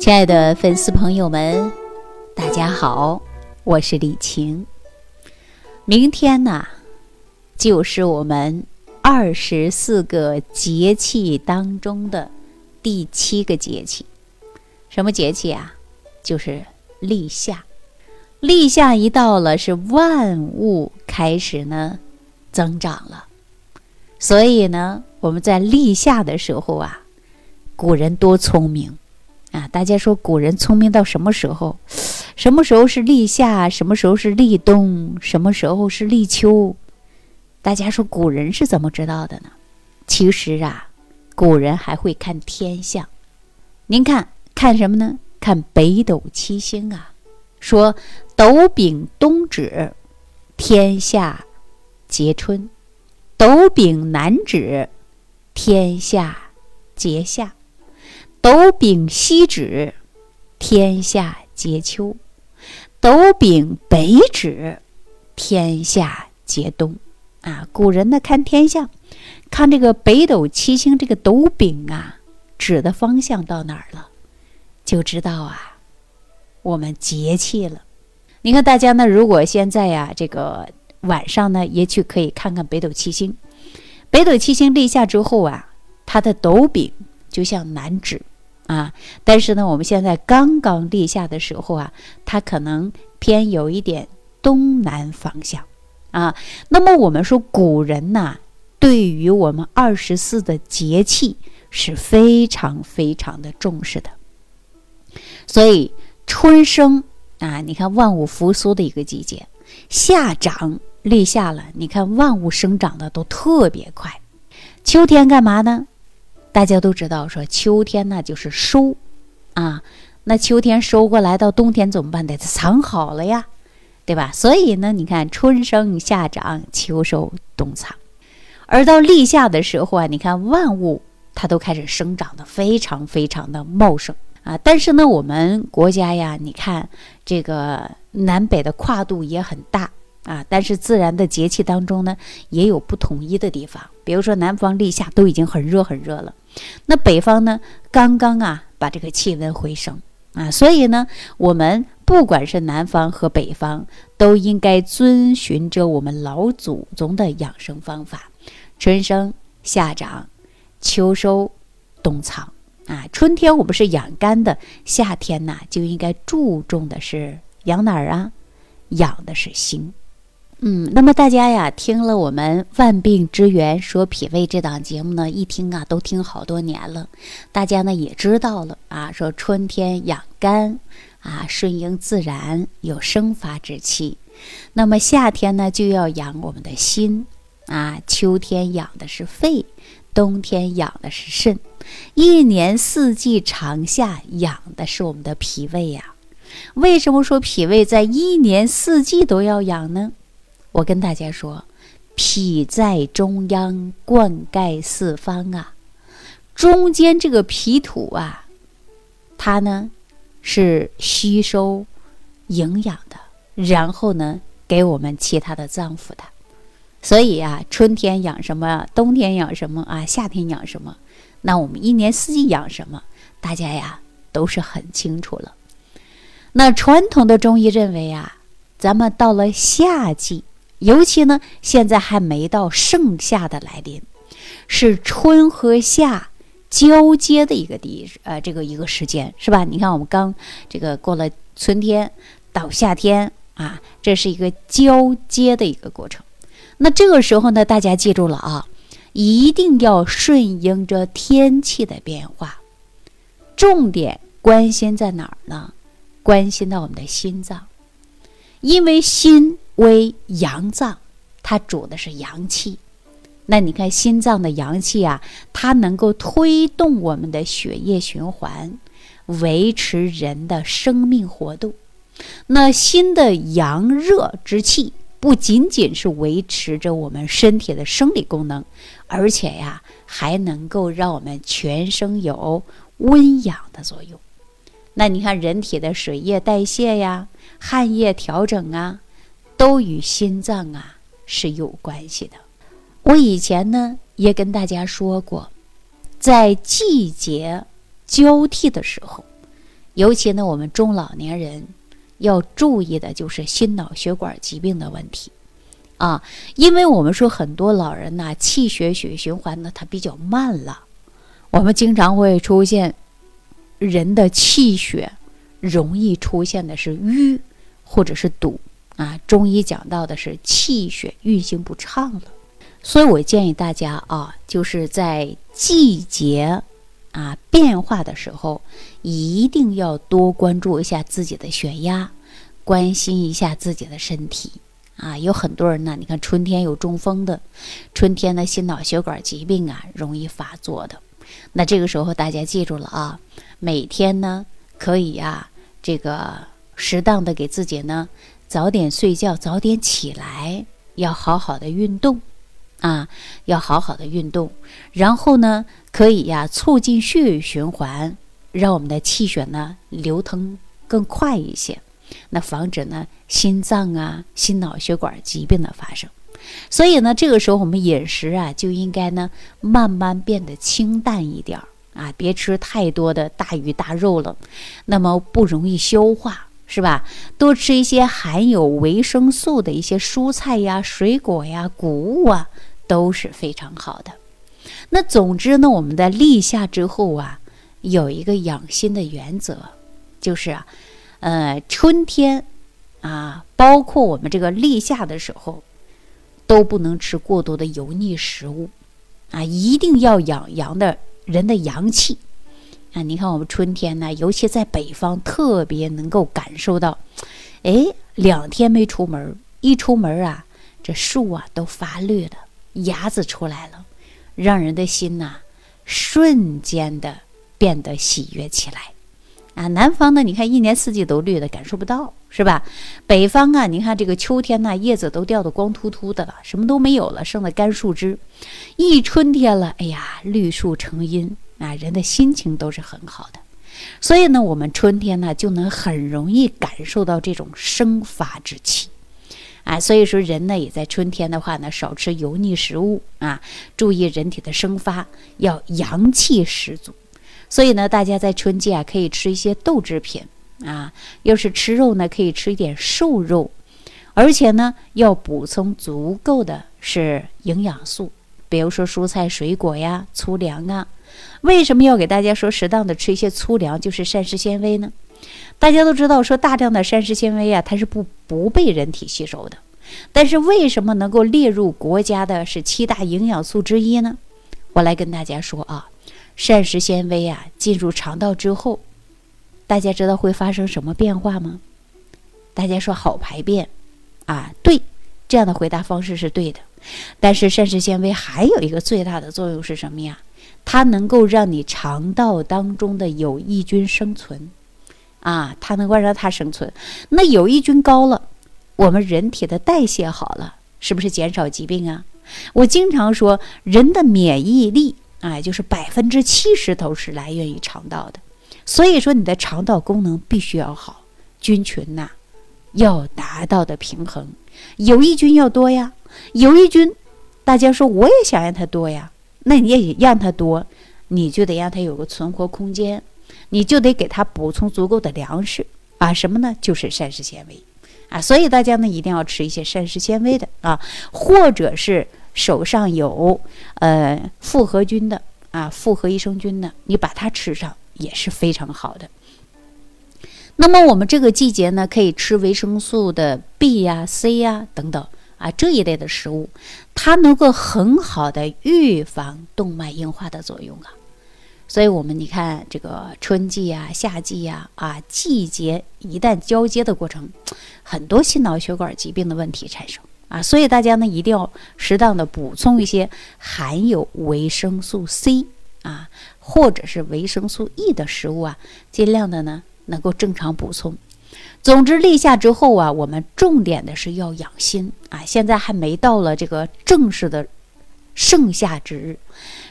亲爱的粉丝朋友们，大家好，我是李晴。明天呢，就是我们二十四个节气当中的第七个节气。什么节气啊？就是立夏。立夏一到了，是万物开始呢增长了。所以呢，我们在立夏的时候啊，古人多聪明。啊，大家说古人聪明到什么时候？什么时候是立夏？什么时候是立冬？什么时候是立秋？大家说古人是怎么知道的呢？其实啊，古人还会看天象。您看看什么呢？看北斗七星啊。说斗柄东指，天下皆春；斗柄南指，天下皆夏。斗柄西指，天下皆秋；斗柄北指，天下皆冬。啊，古人呢看天象，看这个北斗七星这个斗柄啊，指的方向到哪儿了，就知道啊，我们节气了。你看大家呢，如果现在呀，这个晚上呢，也去可以看看北斗七星。北斗七星立夏之后啊，它的斗柄就像南指。啊，但是呢，我们现在刚刚立夏的时候啊，它可能偏有一点东南方向啊。那么我们说古人呐，对于我们二十四的节气是非常非常的重视的。所以春生啊，你看万物复苏的一个季节；夏长立夏了，你看万物生长的都特别快。秋天干嘛呢？大家都知道，说秋天呢就是收，啊，那秋天收过来到冬天怎么办？得藏好了呀，对吧？所以呢，你看春生夏长秋收冬藏，而到立夏的时候啊，你看万物它都开始生长的非常非常的茂盛啊。但是呢，我们国家呀，你看这个南北的跨度也很大。啊，但是自然的节气当中呢，也有不统一的地方。比如说南方立夏都已经很热很热了，那北方呢，刚刚啊把这个气温回升啊，所以呢，我们不管是南方和北方，都应该遵循着我们老祖宗的养生方法：春生、夏长、秋收、冬藏。啊，春天我们是养肝的，夏天呢就应该注重的是养哪儿啊？养的是心。嗯，那么大家呀，听了我们《万病之源说脾胃》这档节目呢，一听啊，都听好多年了。大家呢也知道了啊，说春天养肝啊，顺应自然，有生发之气。那么夏天呢，就要养我们的心啊，秋天养的是肺，冬天养的是肾，一年四季长夏养的是我们的脾胃呀。为什么说脾胃在一年四季都要养呢？我跟大家说，脾在中央，灌溉四方啊。中间这个脾土啊，它呢是吸收营养的，然后呢给我们其他的脏腑的。所以啊，春天养什么，冬天养什么啊，夏天养什么，那我们一年四季养什么，大家呀都是很清楚了。那传统的中医认为啊，咱们到了夏季。尤其呢，现在还没到盛夏的来临，是春和夏交接的一个地呃，这个一个时间是吧？你看，我们刚这个过了春天到夏天啊，这是一个交接的一个过程。那这个时候呢，大家记住了啊，一定要顺应着天气的变化，重点关心在哪儿呢？关心到我们的心脏，因为心。为阳脏，它主的是阳气。那你看心脏的阳气啊，它能够推动我们的血液循环，维持人的生命活动。那心的阳热之气，不仅仅是维持着我们身体的生理功能，而且呀，还能够让我们全身有温养的作用。那你看人体的水液代谢呀，汗液调整啊。都与心脏啊是有关系的。我以前呢也跟大家说过，在季节交替的时候，尤其呢，我们中老年人要注意的就是心脑血管疾病的问题啊，因为我们说很多老人呐，气血血循环呢，它比较慢了，我们经常会出现人的气血容易出现的是瘀或者是堵啊，中医讲到的是气血运行不畅了，所以我建议大家啊，就是在季节。啊，变化的时候一定要多关注一下自己的血压，关心一下自己的身体。啊，有很多人呢，你看春天有中风的，春天的心脑血管疾病啊容易发作的。那这个时候大家记住了啊，每天呢可以呀，这个适当的给自己呢早点睡觉，早点起来，要好好的运动。啊，要好好的运动，然后呢，可以呀促进血液循环，让我们的气血呢流通更快一些，那防止呢心脏啊、心脑血管疾病的发生。所以呢，这个时候我们饮食啊就应该呢慢慢变得清淡一点儿啊，别吃太多的大鱼大肉了，那么不容易消化，是吧？多吃一些含有维生素的一些蔬菜呀、水果呀、谷物啊。都是非常好的。那总之呢，我们在立夏之后啊，有一个养心的原则，就是啊，呃，春天啊，包括我们这个立夏的时候，都不能吃过多的油腻食物啊，一定要养阳的人的阳气啊。你看我们春天呢，尤其在北方，特别能够感受到，哎，两天没出门，一出门啊，这树啊都发绿了。芽子出来了，让人的心呐瞬间的变得喜悦起来啊！南方呢，你看一年四季都绿的，感受不到是吧？北方啊，你看这个秋天呢，叶子都掉的光秃秃的了，什么都没有了，剩的干树枝。一春天了，哎呀，绿树成荫啊，人的心情都是很好的。所以呢，我们春天呢，就能很容易感受到这种生发之气。啊，所以说人呢，也在春天的话呢，少吃油腻食物啊，注意人体的生发，要阳气十足。所以呢，大家在春季啊，可以吃一些豆制品啊，要是吃肉呢，可以吃一点瘦肉，而且呢，要补充足够的是营养素，比如说蔬菜、水果呀、粗粮啊。为什么要给大家说适当的吃一些粗粮，就是膳食纤维呢？大家都知道，说大量的膳食纤维啊，它是不不被人体吸收的。但是为什么能够列入国家的是七大营养素之一呢？我来跟大家说啊，膳食纤维啊进入肠道之后，大家知道会发生什么变化吗？大家说好排便啊，对，这样的回答方式是对的。但是膳食纤维还有一个最大的作用是什么呀？它能够让你肠道当中的有益菌生存。啊，它能够让它生存。那有益菌高了，我们人体的代谢好了，是不是减少疾病啊？我经常说，人的免疫力啊，就是百分之七十都是来源于肠道的。所以说，你的肠道功能必须要好，菌群呐要达到的平衡，有益菌要多呀。有益菌，大家说我也想让它多呀，那你也让它多，你就得让它有个存活空间。你就得给它补充足够的粮食啊，什么呢？就是膳食纤维啊，所以大家呢一定要吃一些膳食纤维的啊，或者是手上有呃复合菌的啊，复合益生菌的，你把它吃上也是非常好的。那么我们这个季节呢，可以吃维生素的 B 呀、C 呀等等啊这一类的食物，它能够很好的预防动脉硬化的作用啊。所以，我们你看这个春季呀、夏季呀啊，季节一旦交接的过程，很多心脑血管疾病的问题产生啊。所以大家呢一定要适当的补充一些含有维生素 C 啊，或者是维生素 E 的食物啊，尽量的呢能够正常补充。总之，立夏之后啊，我们重点的是要养心啊。现在还没到了这个正式的。盛夏之日，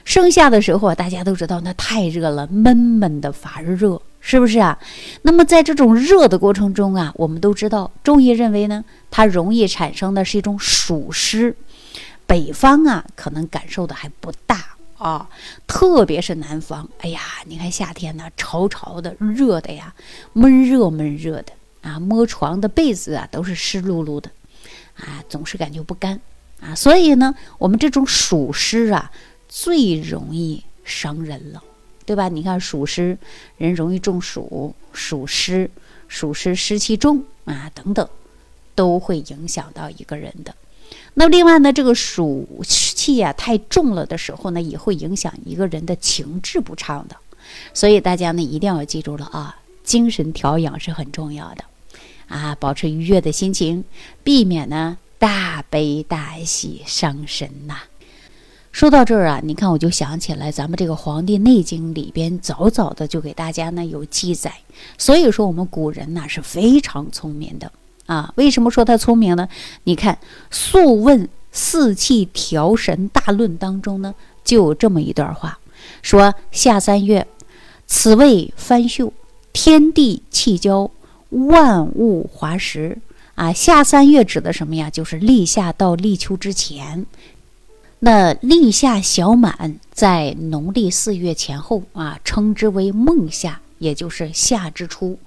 盛夏的时候啊，大家都知道那太热了，闷闷的发热，是不是啊？那么在这种热的过程中啊，我们都知道，中医认为呢，它容易产生的是一种暑湿。北方啊，可能感受的还不大啊，特别是南方，哎呀，你看夏天呢，潮潮的，热的呀，闷热闷热的啊，摸床的被子啊都是湿漉漉的，啊，总是感觉不干啊，所以呢，我们这种暑湿啊，最容易伤人了，对吧？你看暑湿，人容易中暑，暑湿，暑湿湿气重啊，等等，都会影响到一个人的。那另外呢，这个暑气呀太重了的时候呢，也会影响一个人的情志不畅的。所以大家呢一定要记住了啊，精神调养是很重要的啊，保持愉悦的心情，避免呢大悲大喜伤神呐。说到这儿啊，你看我就想起来，咱们这个《黄帝内经》里边早早的就给大家呢有记载。所以说我们古人呐是非常聪明的。啊，为什么说他聪明呢？你看《素问四气调神大论》当中呢，就有这么一段话，说夏三月，此谓翻秀，天地气交，万物华实。啊，夏三月指的什么呀？就是立夏到立秋之前。那立夏小满在农历四月前后啊，称之为孟夏。也就是夏之初，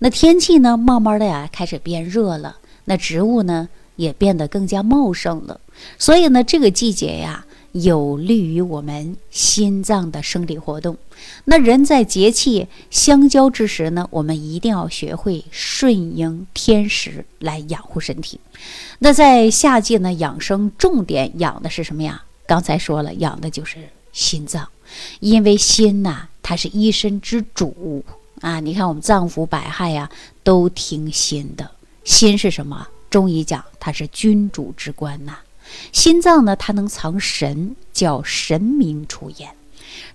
那天气呢，慢慢的呀开始变热了，那植物呢也变得更加茂盛了。所以呢，这个季节呀，有利于我们心脏的生理活动。那人在节气相交之时呢，我们一定要学会顺应天时来养护身体。那在夏季呢，养生重点养的是什么呀？刚才说了，养的就是心脏，因为心呐。它是一身之主啊！你看我们脏腑百骸呀，都听心的。心是什么？中医讲它是君主之官呐。心脏呢，它能藏神，叫神明出演。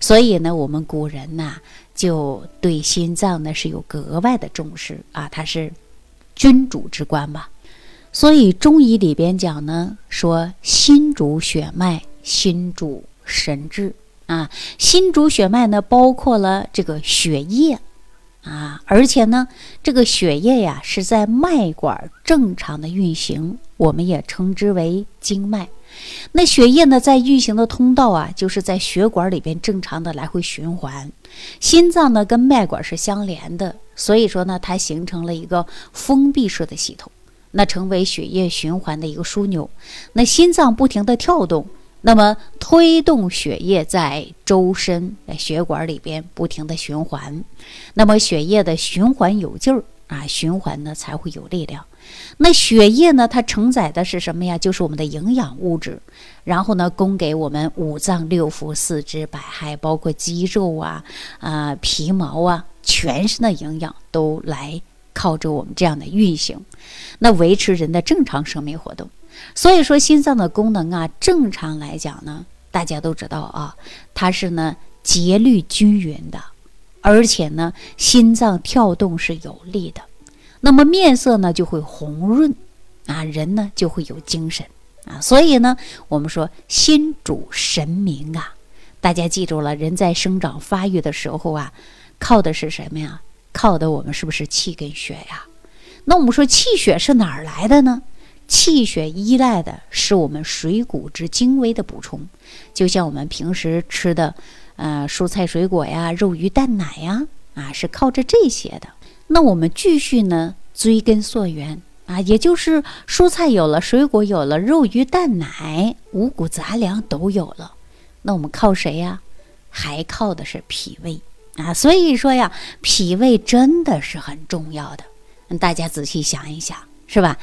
所以呢，我们古人呐，就对心脏呢是有格外的重视啊。它是君主之官吧。所以中医里边讲呢，说心主血脉，心主神志。啊，心主血脉呢，包括了这个血液，啊，而且呢，这个血液呀是在脉管正常的运行，我们也称之为经脉。那血液呢，在运行的通道啊，就是在血管里边正常的来回循环。心脏呢，跟脉管是相连的，所以说呢，它形成了一个封闭式的系统，那成为血液循环的一个枢纽。那心脏不停的跳动。那么推动血液在周身血管里边不停的循环，那么血液的循环有劲儿啊，循环呢才会有力量。那血液呢，它承载的是什么呀？就是我们的营养物质，然后呢，供给我们五脏六腑、四肢百骸，包括肌肉啊、啊皮毛啊，全身的营养都来靠着我们这样的运行，那维持人的正常生命活动。所以说，心脏的功能啊，正常来讲呢，大家都知道啊，它是呢节律均匀的，而且呢，心脏跳动是有力的，那么面色呢就会红润，啊，人呢就会有精神啊。所以呢，我们说心主神明啊，大家记住了，人在生长发育的时候啊，靠的是什么呀？靠的我们是不是气跟血呀？那我们说气血是哪儿来的呢？气血依赖的是我们水谷之精微的补充，就像我们平时吃的，呃，蔬菜水果呀、肉鱼蛋奶呀，啊，是靠着这些的。那我们继续呢，追根溯源啊，也就是蔬菜有了，水果有了，肉鱼蛋奶、五谷杂粮都有了，那我们靠谁呀？还靠的是脾胃啊。所以说呀，脾胃真的是很重要的。大家仔细想一想。是吧？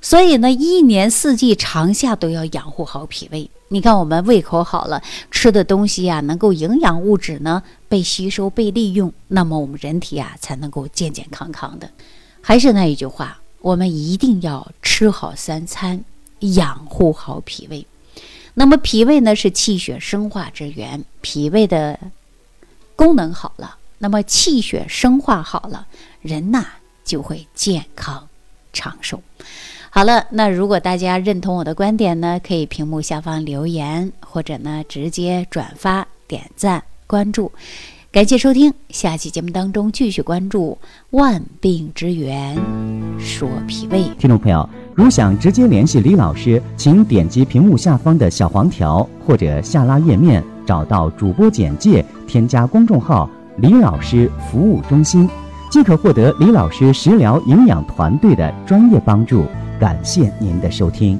所以呢，一年四季长夏都要养护好脾胃。你看，我们胃口好了，吃的东西呀，能够营养物质呢被吸收、被利用，那么我们人体啊才能够健健康康的。还是那一句话，我们一定要吃好三餐，养护好脾胃。那么脾胃呢是气血生化之源，脾胃的功能好了，那么气血生化好了，人呐就会健康。长寿，好了，那如果大家认同我的观点呢，可以屏幕下方留言，或者呢直接转发、点赞、关注。感谢收听，下期节目当中继续关注万病之源，说脾胃。听众朋友，如想直接联系李老师，请点击屏幕下方的小黄条或者下拉页面。找到主播简介，添加公众号“李老师服务中心”，即可获得李老师食疗营养团队的专业帮助。感谢您的收听。